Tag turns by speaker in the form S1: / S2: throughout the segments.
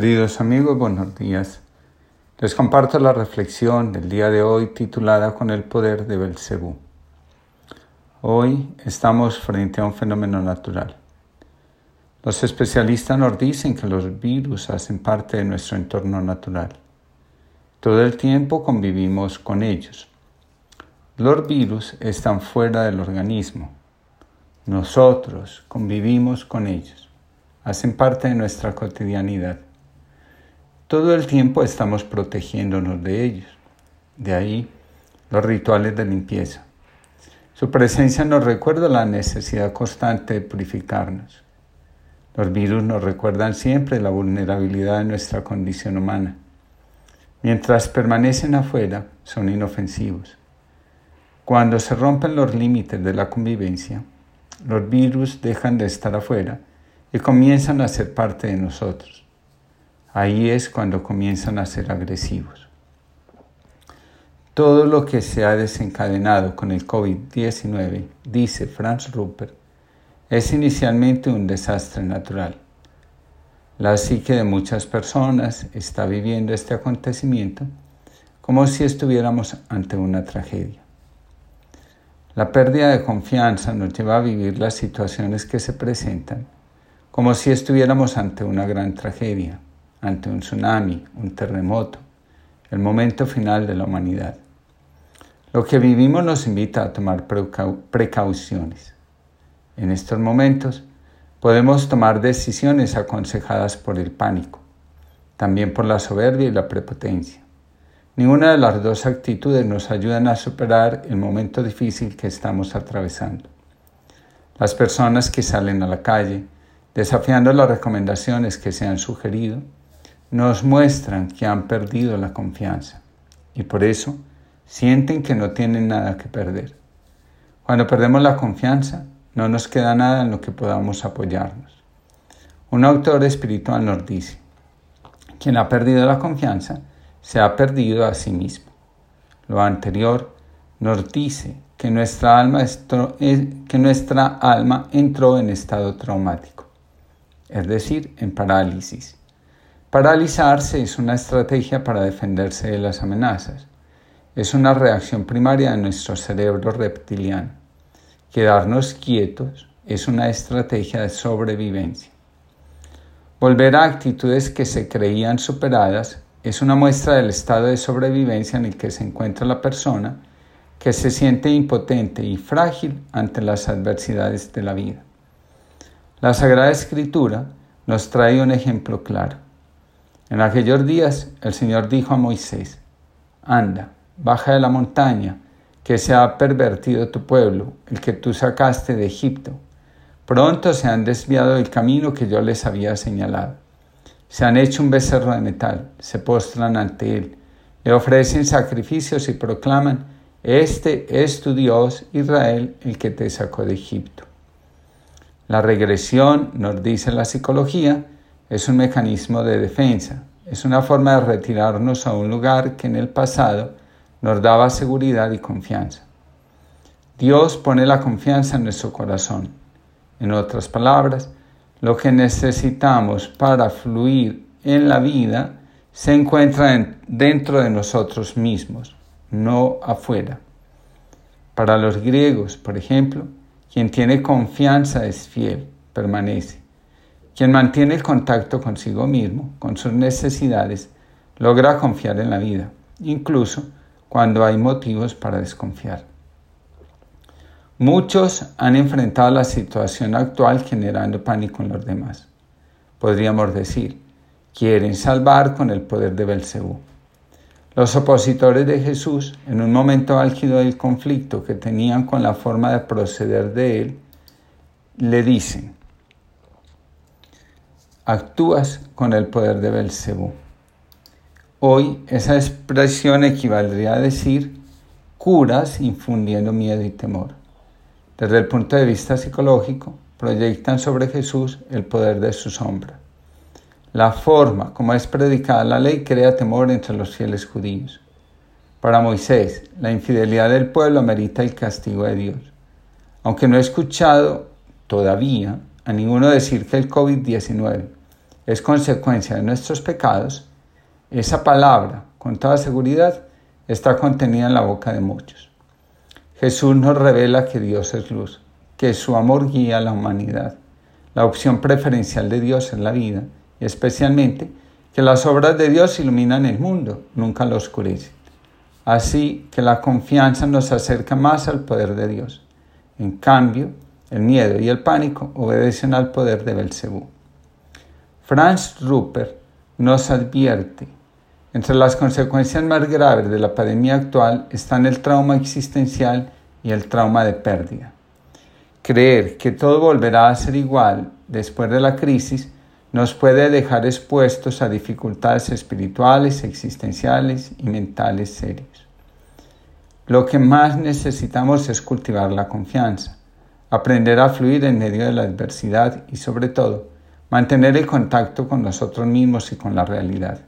S1: Queridos amigos, buenos días. Les comparto la reflexión del día de hoy titulada Con el poder de Belcebú. Hoy estamos frente a un fenómeno natural. Los especialistas nos dicen que los virus hacen parte de nuestro entorno natural. Todo el tiempo convivimos con ellos. Los virus están fuera del organismo. Nosotros convivimos con ellos. Hacen parte de nuestra cotidianidad. Todo el tiempo estamos protegiéndonos de ellos. De ahí los rituales de limpieza. Su presencia nos recuerda la necesidad constante de purificarnos. Los virus nos recuerdan siempre la vulnerabilidad de nuestra condición humana. Mientras permanecen afuera, son inofensivos. Cuando se rompen los límites de la convivencia, los virus dejan de estar afuera y comienzan a ser parte de nosotros. Ahí es cuando comienzan a ser agresivos. Todo lo que se ha desencadenado con el COVID-19, dice Franz Rupert, es inicialmente un desastre natural. La psique de muchas personas está viviendo este acontecimiento como si estuviéramos ante una tragedia. La pérdida de confianza nos lleva a vivir las situaciones que se presentan como si estuviéramos ante una gran tragedia ante un tsunami, un terremoto, el momento final de la humanidad. Lo que vivimos nos invita a tomar precauciones. En estos momentos podemos tomar decisiones aconsejadas por el pánico, también por la soberbia y la prepotencia. Ninguna de las dos actitudes nos ayudan a superar el momento difícil que estamos atravesando. Las personas que salen a la calle, desafiando las recomendaciones que se han sugerido, nos muestran que han perdido la confianza y por eso sienten que no tienen nada que perder. Cuando perdemos la confianza, no nos queda nada en lo que podamos apoyarnos. Un autor espiritual nos dice, quien ha perdido la confianza se ha perdido a sí mismo. Lo anterior nos dice que nuestra alma, que nuestra alma entró en estado traumático, es decir, en parálisis Paralizarse es una estrategia para defenderse de las amenazas. Es una reacción primaria de nuestro cerebro reptiliano. Quedarnos quietos es una estrategia de sobrevivencia. Volver a actitudes que se creían superadas es una muestra del estado de sobrevivencia en el que se encuentra la persona que se siente impotente y frágil ante las adversidades de la vida. La Sagrada Escritura nos trae un ejemplo claro. En aquellos días el Señor dijo a Moisés, Anda, baja de la montaña, que se ha pervertido tu pueblo, el que tú sacaste de Egipto. Pronto se han desviado del camino que yo les había señalado. Se han hecho un becerro de metal, se postran ante él, le ofrecen sacrificios y proclaman, Este es tu Dios, Israel, el que te sacó de Egipto. La regresión, nos dice la psicología, es un mecanismo de defensa, es una forma de retirarnos a un lugar que en el pasado nos daba seguridad y confianza. Dios pone la confianza en nuestro corazón. En otras palabras, lo que necesitamos para fluir en la vida se encuentra dentro de nosotros mismos, no afuera. Para los griegos, por ejemplo, quien tiene confianza es fiel, permanece. Quien mantiene el contacto consigo mismo, con sus necesidades, logra confiar en la vida, incluso cuando hay motivos para desconfiar. Muchos han enfrentado la situación actual generando pánico en los demás. Podríamos decir, quieren salvar con el poder de Belcebú. Los opositores de Jesús, en un momento álgido del conflicto que tenían con la forma de proceder de él, le dicen, actúas con el poder de Belcebú. Hoy esa expresión equivaldría a decir curas infundiendo miedo y temor. Desde el punto de vista psicológico, proyectan sobre Jesús el poder de su sombra. La forma como es predicada la ley crea temor entre los fieles judíos. Para Moisés, la infidelidad del pueblo amerita el castigo de Dios. Aunque no he escuchado todavía a ninguno decir que el COVID-19 es consecuencia de nuestros pecados, esa palabra, con toda seguridad, está contenida en la boca de muchos. Jesús nos revela que Dios es luz, que su amor guía a la humanidad. La opción preferencial de Dios es la vida, y especialmente que las obras de Dios iluminan el mundo, nunca lo oscurecen. Así que la confianza nos acerca más al poder de Dios. En cambio, el miedo y el pánico obedecen al poder de Belcebú. Franz Rupert nos advierte, entre las consecuencias más graves de la pandemia actual están el trauma existencial y el trauma de pérdida. Creer que todo volverá a ser igual después de la crisis nos puede dejar expuestos a dificultades espirituales, existenciales y mentales serias. Lo que más necesitamos es cultivar la confianza, aprender a fluir en medio de la adversidad y sobre todo mantener el contacto con nosotros mismos y con la realidad.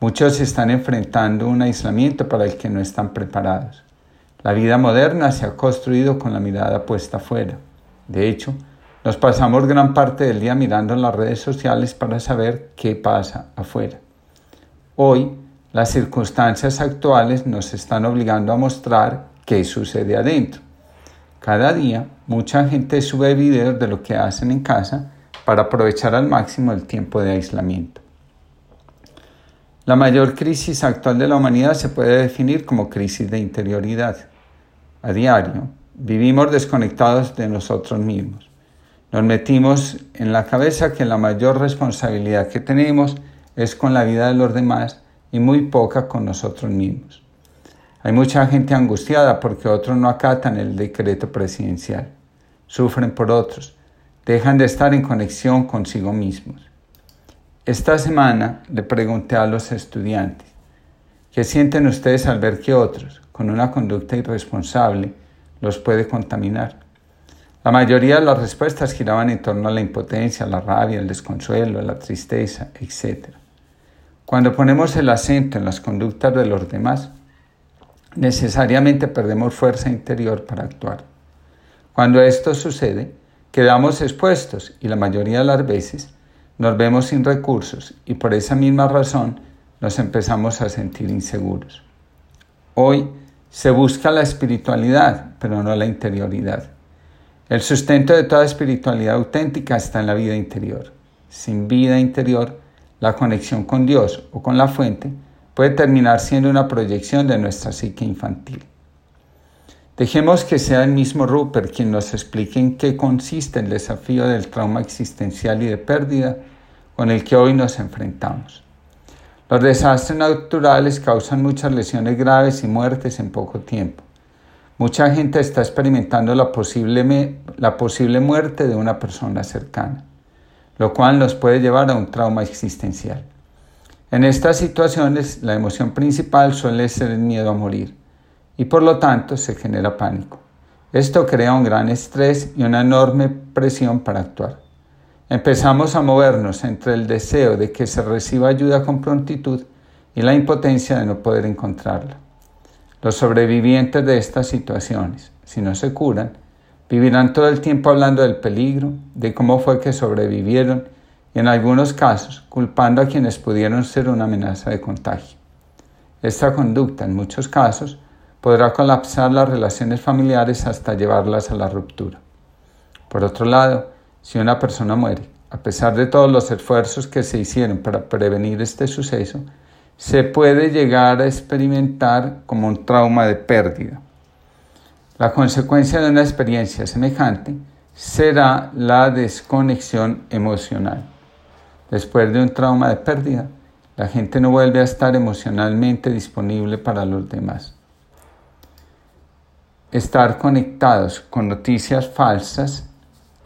S1: Muchos están enfrentando un aislamiento para el que no están preparados. La vida moderna se ha construido con la mirada puesta afuera. De hecho, nos pasamos gran parte del día mirando las redes sociales para saber qué pasa afuera. Hoy, las circunstancias actuales nos están obligando a mostrar qué sucede adentro. Cada día, mucha gente sube videos de lo que hacen en casa para aprovechar al máximo el tiempo de aislamiento. La mayor crisis actual de la humanidad se puede definir como crisis de interioridad. A diario, vivimos desconectados de nosotros mismos. Nos metimos en la cabeza que la mayor responsabilidad que tenemos es con la vida de los demás y muy poca con nosotros mismos. Hay mucha gente angustiada porque otros no acatan el decreto presidencial. Sufren por otros. Dejan de estar en conexión consigo mismos. Esta semana le pregunté a los estudiantes, ¿qué sienten ustedes al ver que otros, con una conducta irresponsable, los puede contaminar? La mayoría de las respuestas giraban en torno a la impotencia, la rabia, el desconsuelo, la tristeza, etc. Cuando ponemos el acento en las conductas de los demás, necesariamente perdemos fuerza interior para actuar. Cuando esto sucede, quedamos expuestos y la mayoría de las veces nos vemos sin recursos y por esa misma razón nos empezamos a sentir inseguros. Hoy se busca la espiritualidad, pero no la interioridad. El sustento de toda espiritualidad auténtica está en la vida interior. Sin vida interior, la conexión con Dios o con la fuente puede terminar siendo una proyección de nuestra psique infantil. Dejemos que sea el mismo Rupert quien nos explique en qué consiste el desafío del trauma existencial y de pérdida con el que hoy nos enfrentamos. Los desastres naturales causan muchas lesiones graves y muertes en poco tiempo. Mucha gente está experimentando la posible, la posible muerte de una persona cercana, lo cual nos puede llevar a un trauma existencial. En estas situaciones, la emoción principal suele ser el miedo a morir y por lo tanto se genera pánico. Esto crea un gran estrés y una enorme presión para actuar. Empezamos a movernos entre el deseo de que se reciba ayuda con prontitud y la impotencia de no poder encontrarla. Los sobrevivientes de estas situaciones, si no se curan, vivirán todo el tiempo hablando del peligro, de cómo fue que sobrevivieron y en algunos casos culpando a quienes pudieron ser una amenaza de contagio. Esta conducta en muchos casos podrá colapsar las relaciones familiares hasta llevarlas a la ruptura. Por otro lado, si una persona muere, a pesar de todos los esfuerzos que se hicieron para prevenir este suceso, se puede llegar a experimentar como un trauma de pérdida. La consecuencia de una experiencia semejante será la desconexión emocional. Después de un trauma de pérdida, la gente no vuelve a estar emocionalmente disponible para los demás. Estar conectados con noticias falsas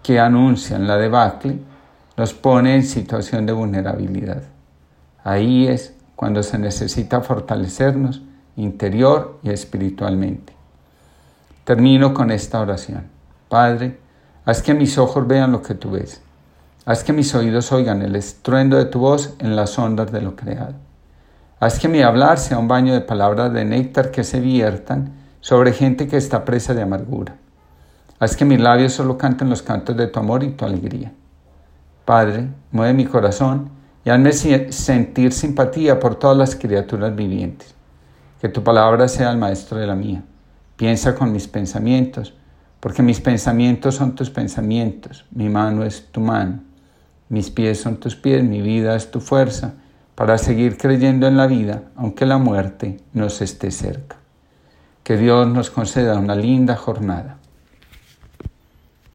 S1: que anuncian la debacle nos pone en situación de vulnerabilidad. Ahí es cuando se necesita fortalecernos interior y espiritualmente. Termino con esta oración. Padre, haz que mis ojos vean lo que tú ves. Haz que mis oídos oigan el estruendo de tu voz en las ondas de lo creado. Haz que mi hablar sea un baño de palabras de néctar que se viertan sobre gente que está presa de amargura. Haz que mis labios solo canten los cantos de tu amor y tu alegría. Padre, mueve mi corazón y hazme sentir simpatía por todas las criaturas vivientes. Que tu palabra sea el maestro de la mía. Piensa con mis pensamientos, porque mis pensamientos son tus pensamientos, mi mano es tu mano, mis pies son tus pies, mi vida es tu fuerza, para seguir creyendo en la vida, aunque la muerte nos esté cerca. Que Dios nos conceda una linda jornada.